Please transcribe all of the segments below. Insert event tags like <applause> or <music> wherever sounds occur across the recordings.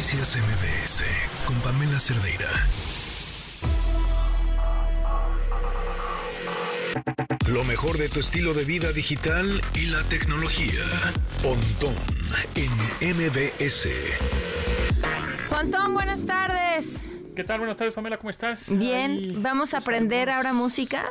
Noticias MBS con Pamela Cerdeira. Lo mejor de tu estilo de vida digital y la tecnología. Pontón en MBS. Pontón, buenas tardes. ¿Qué tal? Buenas tardes, Pamela, ¿cómo estás? Bien, Ay, vamos a pues, aprender ahora música.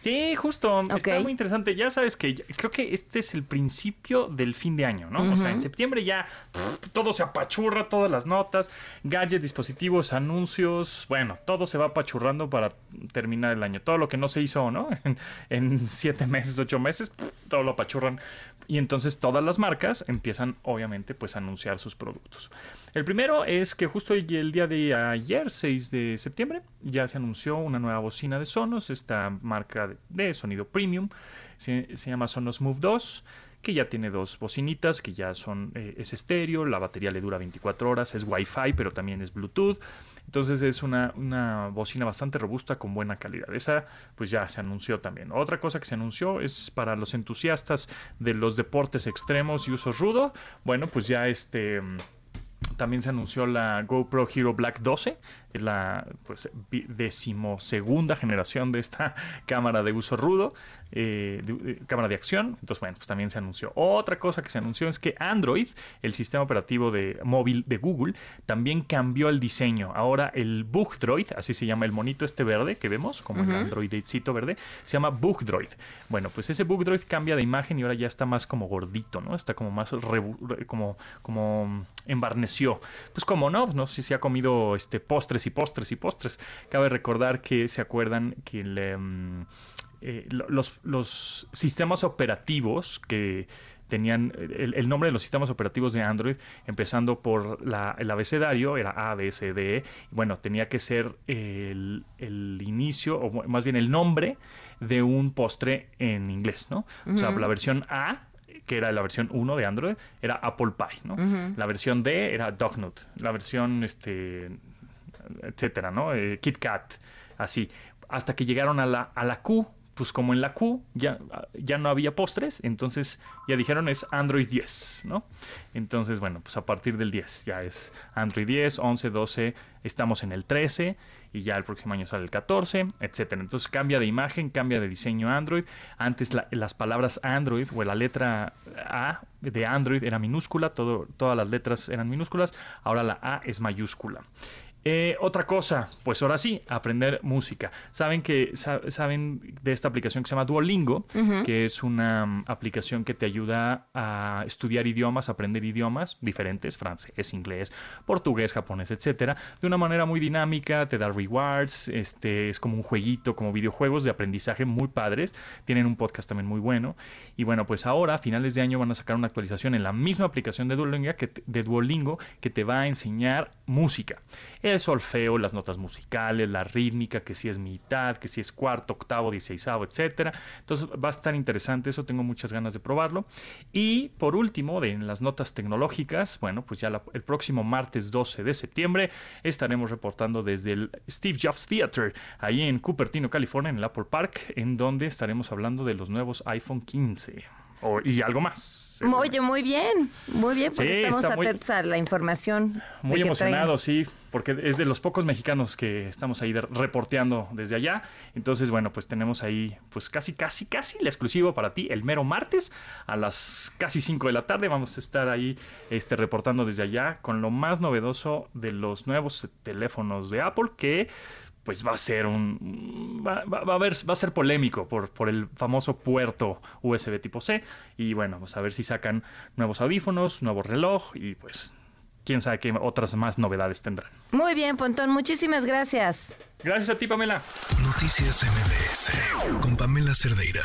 Sí, justo. Está muy interesante. Ya sabes que ya- creo que este es el principio del fin de año, ¿no? O sea, en septiembre ya pff, todo se apachurra, todas las notas, gadgets, dispositivos, anuncios. Bueno, todo se va apachurrando para terminar el año. Todo lo que no se hizo, ¿no? <laughs> En, en siete meses, ocho meses, pff, todo lo apachurran. Y entonces todas las marcas empiezan, obviamente, pues a anunciar sus productos. El primero es que justo el día de ayer, 6 de septiembre, ya se anunció una nueva bocina de Sonos, esta marca de, sonido premium, se llama Sonos Move 2 que ya tiene dos bocinitas, que ya son, eh, es estéreo, la batería le dura 24 horas, es Wi-Fi, pero también es Bluetooth. Entonces es una, una bocina bastante robusta con buena calidad. Esa pues ya se anunció también. Otra cosa que se anunció es para los entusiastas de los deportes extremos y uso rudo. Bueno, pues ya este... mm, también se anunció la GoPro Hero Black 12, es la pues, decimosegunda generación de esta <laughs> cámara de uso rudo, eh, de- eh, cámara de acción. Entonces, bueno, pues también se anunció. Otra cosa que se anunció es que Android, el sistema operativo de móvil de Google, también cambió el diseño. Ahora el Bug Droid, así se llama el monito este verde que vemos, como el Androidcito verde, se llama Bug Droid. Bueno, pues ese Bug Droid cambia de imagen y ahora ya está más como gordito, ¿no? Está como más como, como Pues como no, no sé si se ha comido este postres y postres y postres. Cabe recordar que se acuerdan que el, em, eh, lo- los, los sistemas operativos que tenían el, el nombre de los sistemas operativos de Android, empezando por la- el abecedario, era A, B, C, D, E, bueno, tenía que ser el, el inicio, o más bien el nombre de un postre en inglés, ¿no? O sea, la versión A que era la versión 1 de Android, era Apple Pie, ¿no? La versión D era Dognut, la versión, este, etcétera, ¿no? Eh, Kit Kat, así. Hasta que llegaron a la, a la Q, pues como en la Q ya, ya no había postres, entonces ya dijeron es Android 10, ¿no? Entonces, bueno, pues a partir del 10 ya es Android 10, 11, 12, estamos en el 13 y ya el próximo año sale el 14, etcétera. Entonces cambia de imagen, cambia de diseño Android. Antes la- las palabras Android o la letra A de Android era minúscula, todo, todas las letras eran minúsculas, ahora la A es mayúscula. Eh, otra cosa, pues ahora sí, aprender música. Saben que sa- saben de esta aplicación que se llama Duolingo, que es una mm, aplicación que te ayuda a estudiar idiomas, aprender idiomas diferentes, francés, inglés, portugués, japonés, etcétera, de una manera muy dinámica, te da rewards, este es como un jueguito, como videojuegos de aprendizaje muy padres. Tienen un podcast también muy bueno. Y bueno, pues ahora a finales de año van a sacar una actualización en la misma aplicación de Duolingo que te, de Duolingo que te va a enseñar música el solfeo, las notas musicales, la rítmica, que si es mitad, que si es cuarto, octavo, dieciséisavo, etcétera. Entonces va a estar interesante eso, tengo muchas ganas de probarlo. Y por último, de en las notas tecnológicas, bueno, pues ya la- el próximo martes 12 de septiembre estaremos reportando desde el Steve Jobs Theater, ahí en Cupertino, California, en el Apple Park, en donde estaremos hablando de los nuevos iPhone 15 o- y algo más. Oye, muy bien, muy bien, pues Sí, estamos muy- atentos a la información. Muy emocionado, sí, porque es de los pocos mexicanos que estamos ahí de- reporteando desde allá. Entonces, bueno, pues tenemos ahí, pues casi, casi, casi el exclusivo para ti el mero martes a las casi 5 de la tarde. Vamos a estar ahí este, reportando desde allá con lo más novedoso de los nuevos teléfonos de Apple que pues va a ser un va, va- va a haber, va a ser polémico por, por el famoso puerto USB tipo C y bueno vamos a ver si sacan nuevos audífonos nuevo reloj y pues quién sabe qué otras más novedades tendrán. Muy bien, Pontón, muchísimas gracias. gracias a ti Pamela Noticias MBS con Pamela Cerdeira.